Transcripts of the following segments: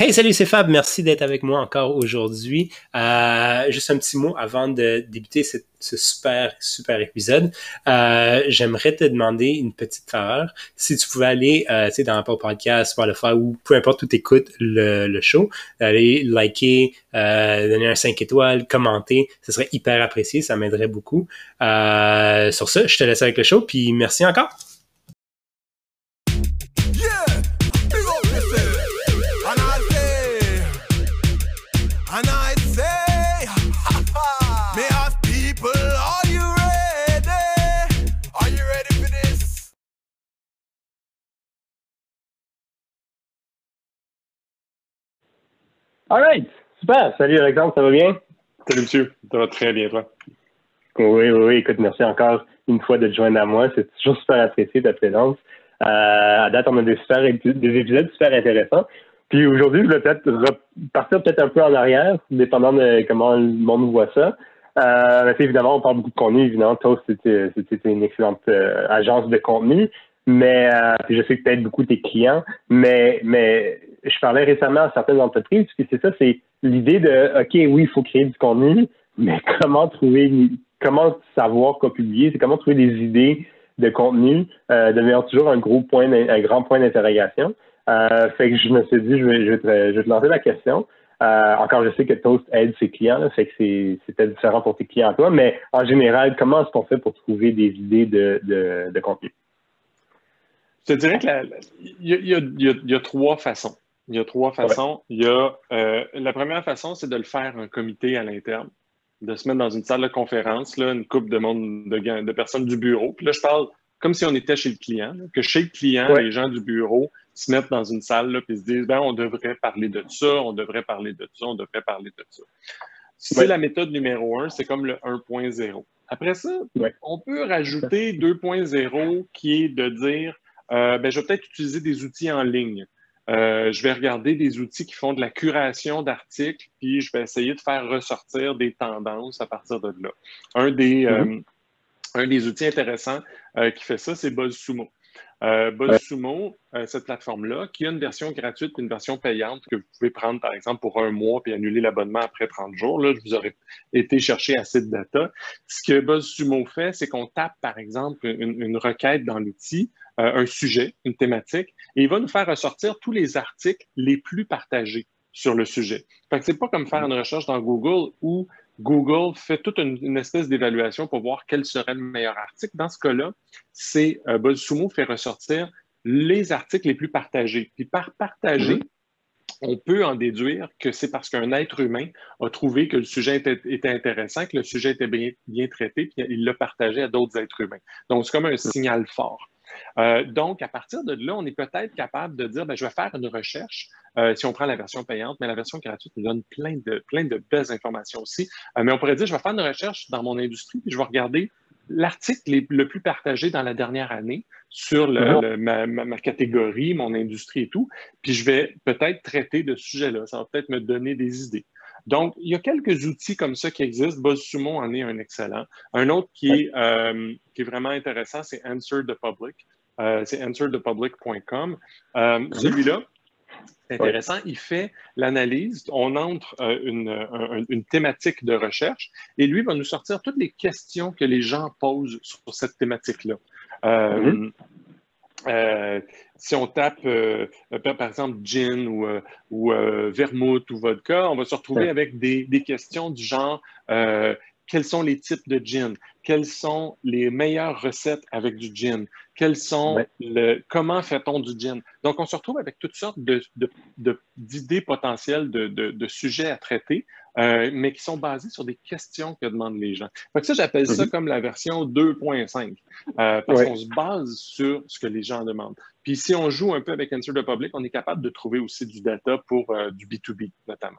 Hey, salut, c'est Fab. Merci d'être avec moi encore aujourd'hui. Euh, juste un petit mot avant de débuter ce, super, super épisode. Euh, j'aimerais te demander une petite faveur. Si tu pouvais aller, euh, dans Apple Podcast, Spotify ou peu importe où tu écoutes le, le show, aller liker, euh, donner un 5 étoiles, commenter, ce serait hyper apprécié. Ça m'aiderait beaucoup. Euh, sur ça, je te laisse avec le show. Puis merci encore. All right. Super. Salut Alexandre, ça va bien? Salut monsieur, ça va très bien toi? Oui, oui, oui. Écoute, merci encore une fois de te joindre à moi. C'est toujours super apprécié ta présence. Euh, à date, on a des, super, des épisodes super intéressants. Puis aujourd'hui, je vais peut-être repartir peut-être un peu en arrière, dépendant de comment le monde voit ça. Euh, évidemment, on parle beaucoup de contenu. Évidemment, Toast, c'était une excellente euh, agence de contenu. Mais euh, je sais que tu aides beaucoup tes clients, mais, mais je parlais récemment à certaines entreprises, puis c'est ça, c'est l'idée de OK, oui, il faut créer du contenu, mais comment trouver comment savoir quoi publier, c'est comment trouver des idées de contenu euh, toujours un gros point, un grand point d'interrogation. Euh, fait que je me suis dit, je vais, je te, je te lancer la question. Euh, encore, je sais que Toast aide ses clients, là, fait que c'est, peut-être différent pour tes clients toi, mais en général, comment est-ce qu'on fait pour trouver des idées de, de, contenu? Je te dirais qu'il y, a, trois façons. Il y a trois façons. Il y a, euh, la première façon, c'est de le faire un comité à l'interne, de se mettre dans une salle de conférence, là, une coupe de monde, de, personnes du bureau. Puis là, je parle comme si on était chez le client, que chez le client, les gens du bureau se mettent dans une salle là, puis se disent ben, on devrait parler de ça, on devrait parler de ça, on devrait parler de ça. C'est la méthode numéro un, c'est comme le 1.0. Après ça, on peut rajouter 2.0 qui est de dire euh, ben, je vais peut-être utiliser des outils en ligne. Euh, je vais regarder des outils qui font de la curation d'articles, puis je vais essayer de faire ressortir des tendances à partir de là. Un des, mm-hmm. euh, un des outils intéressants qui fait ça, c'est BuzzSumo. Euh, BuzzSumo, cette plateforme-là, qui a une version gratuite et une version payante que vous pouvez prendre, par exemple, pour un mois puis annuler l'abonnement après 30 jours. Là, je vous aurais été chercher assez de data. Ce que BuzzSumo fait, c'est qu'on tape, par exemple, une requête dans l'outil. Euh, un sujet, une thématique, et il va nous faire ressortir tous les articles les plus partagés sur le sujet. Fait que c'est pas comme faire une recherche dans Google où Google fait toute une, espèce d'évaluation pour voir quel serait le meilleur article. Dans ce cas-là, c'est euh, BuzzSumo fait ressortir les articles les plus partagés. Puis par partager, mm-hmm. on peut en déduire que c'est parce qu'un être humain a trouvé que le sujet était, intéressant, que le sujet était bien, bien traité, puis il l'a partagé à d'autres êtres humains. Donc, c'est comme un signal fort. Euh, donc, à partir de là, on est peut-être capable de dire, ben, je vais faire une recherche euh, si on prend la version payante, mais la version gratuite nous donne plein de, plein de belles informations aussi. Euh, mais on pourrait dire, je vais faire une recherche dans mon industrie, puis je vais regarder l'article le plus partagé dans la dernière année sur ma, catégorie, mon industrie et tout, puis je vais peut-être traiter de ce sujet-là. Ça va peut-être me donner des idées. Donc, il y a quelques outils comme ça qui existent. BuzzSumo en est un excellent. Un autre qui est, euh, qui est vraiment intéressant, c'est Answer the Public. Euh, c'est answerthepublic.com. Euh, mhm. Celui-là, c'est intéressant. Il fait l'analyse. On entre une, une, thématique de recherche et lui va nous sortir toutes les questions que les gens posent sur cette thématique-là. Mhm. Euh, si on tape, euh, par exemple, gin ou, euh, ou vermouth ou vodka, on va se retrouver avec des, des, questions du genre quels sont les types de gin, quelles sont les meilleures recettes avec du gin, quels sont le, comment fait-on du gin? Donc, on se retrouve avec toutes sortes d'idées potentielles de, sujets à traiter, euh, mais qui sont basées sur des questions que demandent les gens. Fait ça, j'appelle ça mhm. comme la version 2.5, euh, parce qu'on se base sur ce que les gens demandent. Puis si on joue un peu avec Answer the Public, on est capable de trouver aussi du data pour euh, du B2B notamment.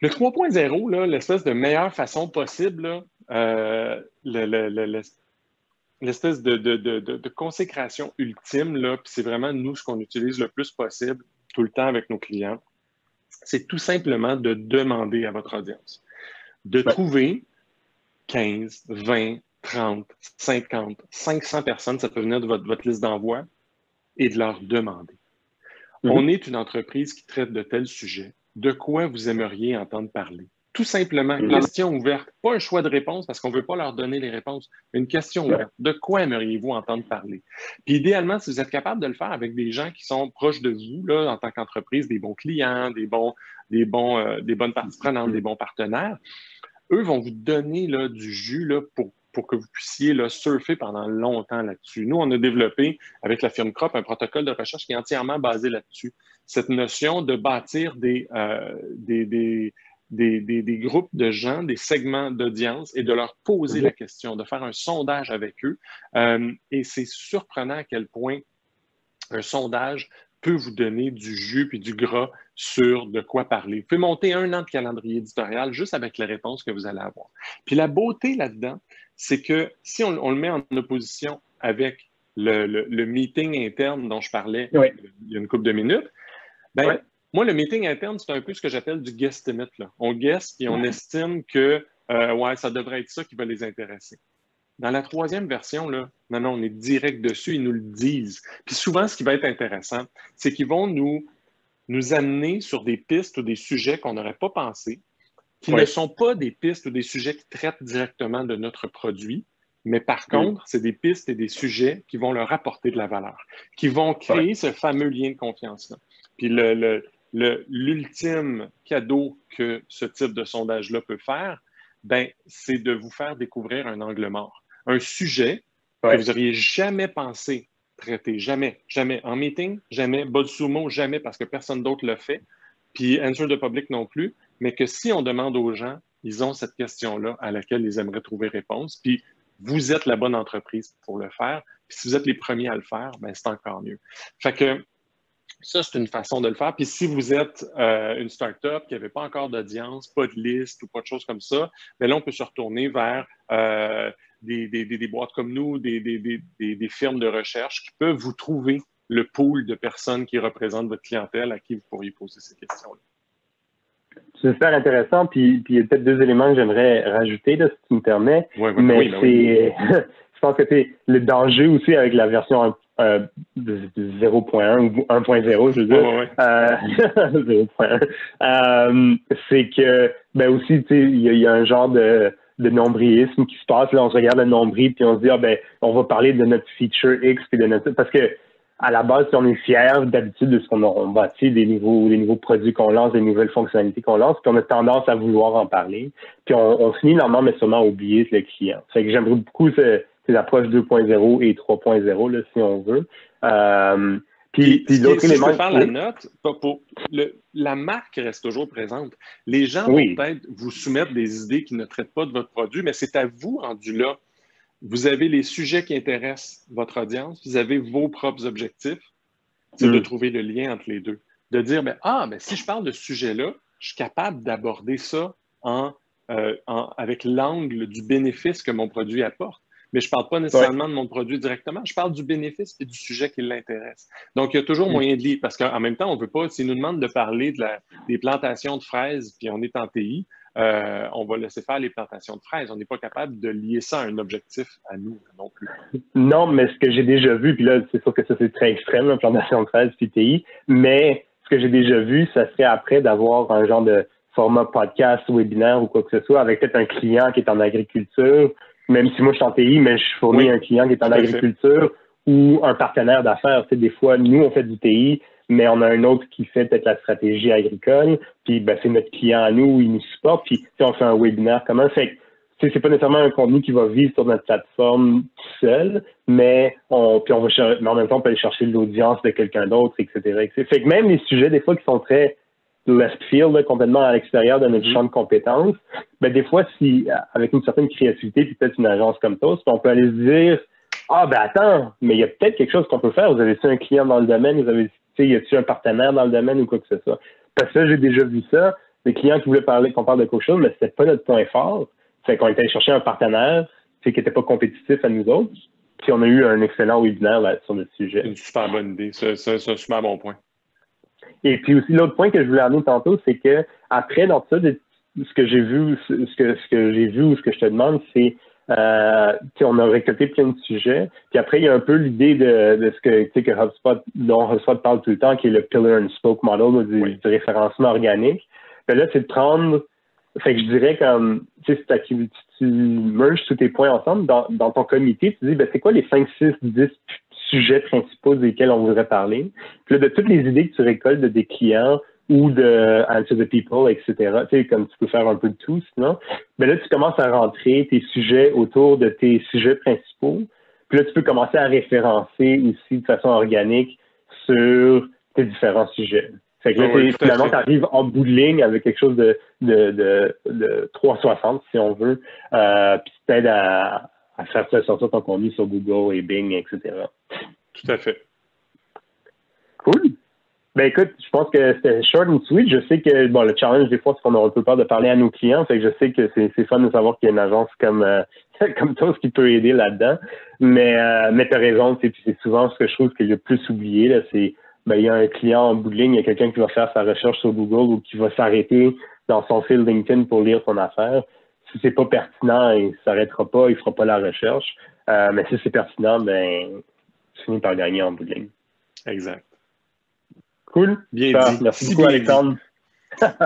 Le 3.0, l'espèce de meilleure façon possible, euh, l'espèce de, consécration ultime, puis c'est vraiment nous ce qu'on utilise le plus possible tout le temps avec nos clients, c'est tout simplement de demander à votre audience de trouver 15, 20, 30, 50, 500 personnes, ça peut venir de votre, votre liste d'envoi, et de leur demander Mhm. On est une entreprise qui traite de tels sujets. De quoi vous aimeriez entendre parler? Tout simplement, une mhm. question ouverte. Pas un choix de réponse parce qu'on ne veut pas leur donner les réponses. Une question ouverte. De quoi aimeriez-vous entendre parler? Puis idéalement, si vous êtes capable de le faire avec des gens qui sont proches de vous, là, en tant qu'entreprise, des bons clients, des, bons, des, bons, euh, des bonnes parties prenantes, des bons partenaires, eux vont vous donner là, du jus là, pour pour que vous puissiez là, surfer pendant longtemps là-dessus. Nous, on a développé avec la firme Crop un protocole de recherche qui est entièrement basé là-dessus. Cette notion de bâtir des, euh, des, des, des, groupes de gens, des segments d'audience et de leur poser la question, de faire un sondage avec eux. Euh, et c'est surprenant à quel point un sondage peut vous donner du jus et du gras sur de quoi parler. Vous pouvez monter un an de calendrier éditorial juste avec les réponses que vous allez avoir. Puis la beauté là-dedans, c'est que si on, le met en opposition avec le, meeting interne dont je parlais il y a une couple de minutes, ben, moi, le meeting interne, c'est un peu ce que j'appelle du guesstimate. Là. On guesse et on estime que euh, ouais, ça devrait être ça qui va les intéresser. Dans la troisième version, là, non, non, on est direct dessus, ils nous le disent. Puis souvent, ce qui va être intéressant, c'est qu'ils vont nous, nous amener sur des pistes ou des sujets qu'on n'aurait pas pensé, qui ne sont pas des pistes ou des sujets qui traitent directement de notre produit, mais par contre, c'est des pistes et des sujets qui vont leur apporter de la valeur, qui vont créer ce fameux lien de confiance-là. Puis l'ultime cadeau que ce type de sondage-là peut faire, ben, c'est de vous faire découvrir un angle mort, un sujet que vous n'auriez jamais pensé traiter, jamais, jamais. En meeting, jamais. Bolsumo, jamais, parce que personne d'autre le fait. Puis Answer the Public non plus mais que si on demande aux gens, ils ont cette question-là à laquelle ils aimeraient trouver réponse, puis vous êtes la bonne entreprise pour le faire, puis si vous êtes les premiers à le faire, ben c'est encore mieux. Fait que ça, c'est une façon de le faire. Puis si vous êtes euh, une start-up qui n'avait pas encore d'audience, pas de liste ou pas de choses comme ça, bien là, on peut se retourner vers euh, des, des, boîtes comme nous, des, firmes de recherche qui peuvent vous trouver le pool de personnes qui représentent votre clientèle à qui vous pourriez poser ces questions-là. C'est super intéressant. Puis, puis il y a peut-être deux éléments que j'aimerais rajouter, là, si tu me permets. Oui, oui, Mais ben c'est, je pense que c'est le danger aussi avec la version euh, 0.1 ou 1.0, je veux dire. Euh, 0.1. Euh, c'est que, ben aussi, tu sais, il y, a un genre de, de nombrilisme qui se passe. Là, on se regarde le nombril, puis on se dit, ah, ben, on va parler de notre feature X, puis de notre. Parce que à la base, si on est fier d'habitude de ce qu'on a bâti, des nouveaux, des nouveaux produits qu'on lance, des nouvelles fonctionnalités qu'on lance, puis on a tendance à vouloir en parler. Puis on, on finit normalement, mais sûrement à oublier le client. Fait que j'aimerais beaucoup ces, approches 2.0 et 3.0, là, si on veut. Euh, puis, puis, si, si je peux faire la note, pour, le, la marque reste toujours présente. Les gens vont peut-être vous soumettre des idées qui ne traitent pas de votre produit, mais c'est à vous, rendu là, vous avez les sujets qui intéressent votre audience, vous avez vos propres objectifs. C'est de mm. trouver le lien entre les deux. De dire, ben, ah, ben, si je parle de ce sujet-là, je suis capable d'aborder ça en, euh, avec l'angle du bénéfice que mon produit apporte. Mais je ne parle pas nécessairement de mon produit directement, je parle du bénéfice et du sujet qui l'intéresse. Donc, il y a toujours mm. moyen de lire, parce qu'en même temps, on ne veut pas, s'ils nous demandent de parler de la, des plantations de fraises, puis on est en TI, euh, on va laisser faire les plantations de fraises. On n'est pas capable de lier ça à un objectif à nous non plus. Non, mais ce que j'ai déjà vu, puis là, c'est sûr que ça, c'est très extrême, la plantation de fraises PTI, mais ce que j'ai déjà vu, ça serait après d'avoir un genre de format podcast, webinaire ou quoi que ce soit, avec peut-être un client qui est en agriculture, même si moi je suis en TI, mais je fournis un client qui est en agriculture ou un partenaire d'affaires. Tu sais, des fois, nous, on fait du TI, mais on a un autre qui fait peut-être la stratégie agricole, puis ben, c'est notre client à nous, il nous supporte, puis on fait un webinaire comment. Fait c'est pas nécessairement un contenu qui va vivre sur notre plateforme tout seul, mais on, puis on va mais en même temps, on peut aller chercher l'audience de quelqu'un d'autre, etc., Fait que même les sujets, des fois, qui sont très left field, complètement à l'extérieur de notre mm-hmm. champ de compétences, ben, des fois, si, avec une certaine créativité, puis peut-être une agence comme TOS, on peut aller se dire, ah, ben attends, mais il y a peut-être quelque chose qu'on peut faire. Vous avez un client dans le domaine, vous avez y a-t-il un partenaire dans le domaine ou quoi que ce soit? Parce que j'ai déjà vu ça. Des clients qui voulaient parler, qu'on parle de quelque chose, mais c'était pas notre point fort. Fait qu'on était allé chercher un partenaire qui n'était pas compétitif à nous autres. Puis on a eu un excellent webinaire là, sur le sujet. Une super bonne idée. C'est un super bon point. Et puis aussi, l'autre point que je voulais amener tantôt, c'est que après, dans ça, ce que j'ai vu, ce que, ce que j'ai vu ou ce que je te demande, c'est Euh, on a récolté plein de sujets. Puis après, il y a un peu l'idée de, de, ce que, que HubSpot, dont HubSpot parle tout le temps, qui est le pillar and spoke model du, du référencement organique. Puis là, c'est de prendre fait que je dirais comme, tu sais, tu, tu merges tous tes points ensemble dans, dans ton comité, tu dis, ben, c'est quoi les 5, 6, 10 sujets principaux desquels on voudrait parler? Puis là, de toutes les idées que tu récoltes de des clients ou de Answer the People, etc., tu sais, comme tu peux faire un peu de tout, sinon, ben là, tu commences à rentrer tes sujets autour de tes sujets principaux. Puis là, tu peux commencer à référencer aussi de façon organique sur tes différents sujets. Fait que là, ah finalement, tu arrives en bout de ligne avec quelque chose de, de, de, de 360, si on veut, euh, puis t'aide à, à faire sortir ton contenu sur Google et Bing, etc. Tout à fait. Cool. Ben écoute, je pense que c'était short and sweet. Je sais que bon, le challenge des fois, c'est qu'on a un peu peur de parler à nos clients. Fait que je sais que c'est fun de savoir qu'il y a une agence comme euh, toi qui peut aider là-dedans. Mais euh, mais t'as raison, c'est souvent ce que je trouve que le plus oublié, c'est ben, il y a un client en bout de ligne, il y a quelqu'un qui va faire sa recherche sur Google ou qui va s'arrêter dans son fil LinkedIn pour lire son affaire. Si c'est pas pertinent, il s'arrêtera pas, il fera pas la recherche. Euh, mais si c'est pertinent, ben, tu finis par gagner en bout de ligne. Exact. Cool. Bien dit. Merci beaucoup, Alexandre.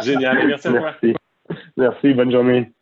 Génial. Merci à toi. Merci. Merci. Bonne journée.